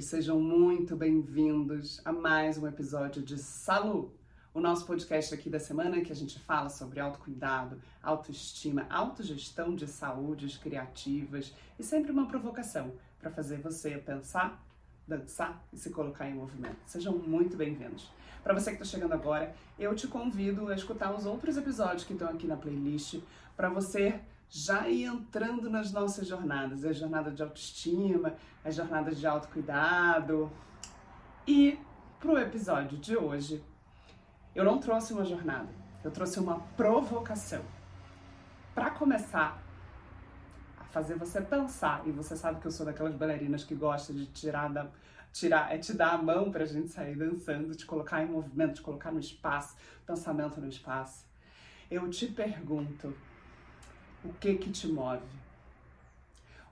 sejam muito bem-vindos a mais um episódio de Salu, o nosso podcast aqui da semana que a gente fala sobre autocuidado, autoestima, autogestão de saúdes criativas e sempre uma provocação para fazer você pensar, dançar e se colocar em movimento. Sejam muito bem-vindos. Para você que está chegando agora, eu te convido a escutar os outros episódios que estão aqui na playlist para você já ir entrando nas nossas jornadas, a jornada de autoestima, a jornada de autocuidado. E pro episódio de hoje, eu não trouxe uma jornada, eu trouxe uma provocação. Para começar a fazer você pensar, e você sabe que eu sou daquelas bailarinas que gosta de tirar da tirar, é te dar a mão pra gente sair dançando, te colocar em movimento, te colocar no espaço, pensamento no espaço. Eu te pergunto, o que que te move?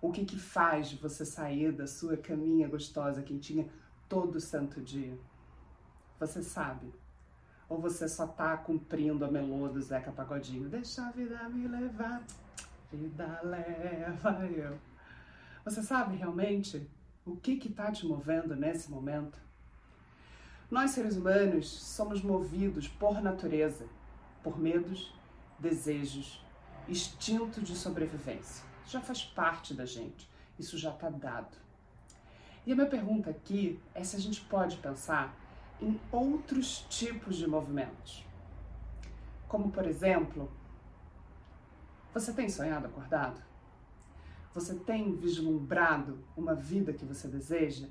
O que que faz você sair da sua caminha gostosa, quentinha, todo santo dia? Você sabe? Ou você só tá cumprindo a melô do Zeca Pagodinho? Deixa a vida me levar, vida leva eu. Você sabe realmente o que que tá te movendo nesse momento? Nós seres humanos somos movidos por natureza, por medos, desejos, instinto de sobrevivência. Já faz parte da gente, isso já está dado. E a minha pergunta aqui é se a gente pode pensar em outros tipos de movimentos. Como, por exemplo, você tem sonhado acordado? Você tem vislumbrado uma vida que você deseja?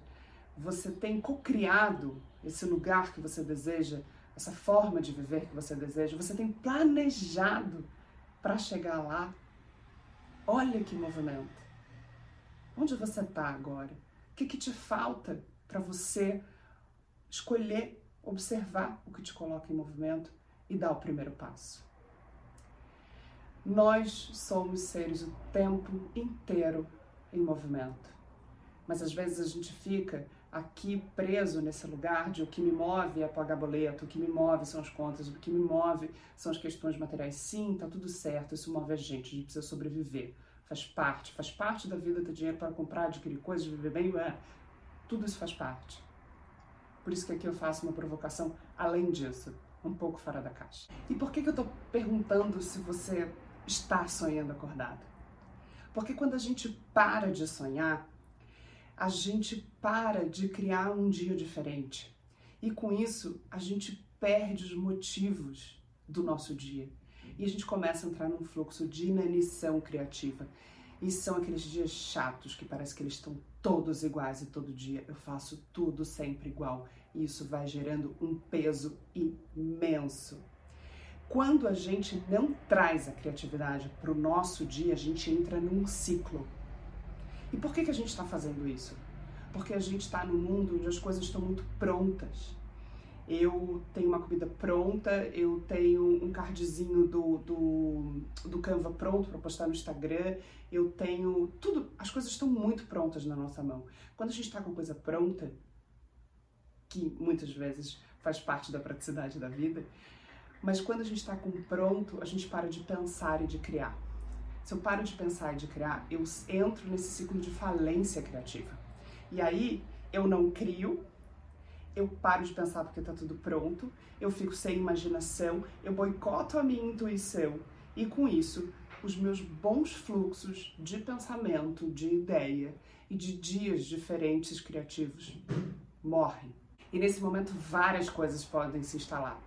Você tem cocriado esse lugar que você deseja, essa forma de viver que você deseja? Você tem planejado para chegar lá. Olha que movimento. Onde você está agora? O que, que te falta para você escolher, observar o que te coloca em movimento e dar o primeiro passo? Nós somos seres o tempo inteiro em movimento, mas às vezes a gente fica aqui preso nesse lugar de o que me move é pagar boleto, o que me move são as contas, o que me move são as questões materiais. Sim, tá tudo certo, isso move a gente, a gente precisa sobreviver. Faz parte, faz parte da vida ter dinheiro para comprar, adquirir coisas, viver bem, é. Tudo isso faz parte. Por isso que aqui eu faço uma provocação além disso, um pouco fora da caixa. E por que, que eu tô perguntando se você está sonhando acordado? Porque quando a gente para de sonhar, a gente para de criar um dia diferente. E com isso, a gente perde os motivos do nosso dia. E a gente começa a entrar num fluxo de inanição criativa. E são aqueles dias chatos que parece que eles estão todos iguais e todo dia eu faço tudo sempre igual. E isso vai gerando um peso imenso. Quando a gente não traz a criatividade para o nosso dia, a gente entra num ciclo e por que, que a gente está fazendo isso? Porque a gente está num mundo onde as coisas estão muito prontas. Eu tenho uma comida pronta, eu tenho um cardzinho do, do, do Canva pronto para postar no Instagram, eu tenho tudo, as coisas estão muito prontas na nossa mão. Quando a gente está com coisa pronta, que muitas vezes faz parte da praticidade da vida, mas quando a gente está com pronto, a gente para de pensar e de criar. Se eu paro de pensar e de criar, eu entro nesse ciclo de falência criativa. E aí eu não crio, eu paro de pensar porque está tudo pronto, eu fico sem imaginação, eu boicoto a minha intuição e com isso os meus bons fluxos de pensamento, de ideia e de dias diferentes criativos morrem. E nesse momento várias coisas podem se instalar.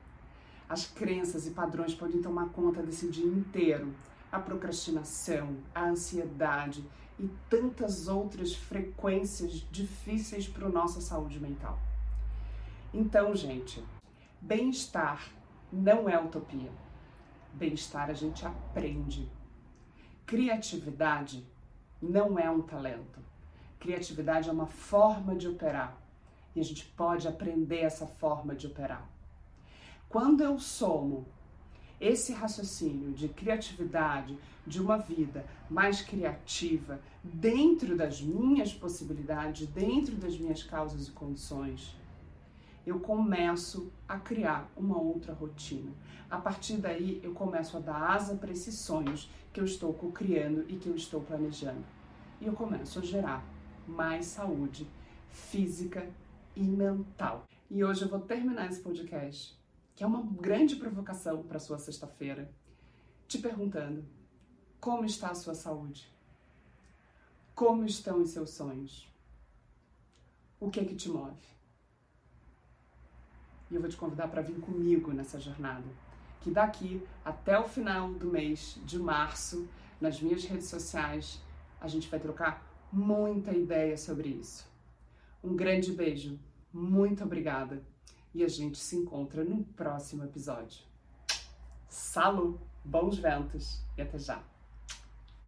As crenças e padrões podem tomar conta desse dia inteiro a procrastinação, a ansiedade e tantas outras frequências difíceis para nossa saúde mental. Então, gente, bem-estar não é utopia. Bem-estar a gente aprende. Criatividade não é um talento. Criatividade é uma forma de operar e a gente pode aprender essa forma de operar. Quando eu somo esse raciocínio de criatividade, de uma vida mais criativa, dentro das minhas possibilidades, dentro das minhas causas e condições, eu começo a criar uma outra rotina. A partir daí, eu começo a dar asa para esses sonhos que eu estou co-criando e que eu estou planejando. E eu começo a gerar mais saúde física e mental. E hoje eu vou terminar esse podcast, que é uma grande provocação para sua sexta-feira, te perguntando: como está a sua saúde? Como estão os seus sonhos? O que é que te move? E eu vou te convidar para vir comigo nessa jornada, que daqui até o final do mês de março, nas minhas redes sociais, a gente vai trocar muita ideia sobre isso. Um grande beijo, muito obrigada e a gente se encontra no próximo episódio. Salu, bons ventos e até já!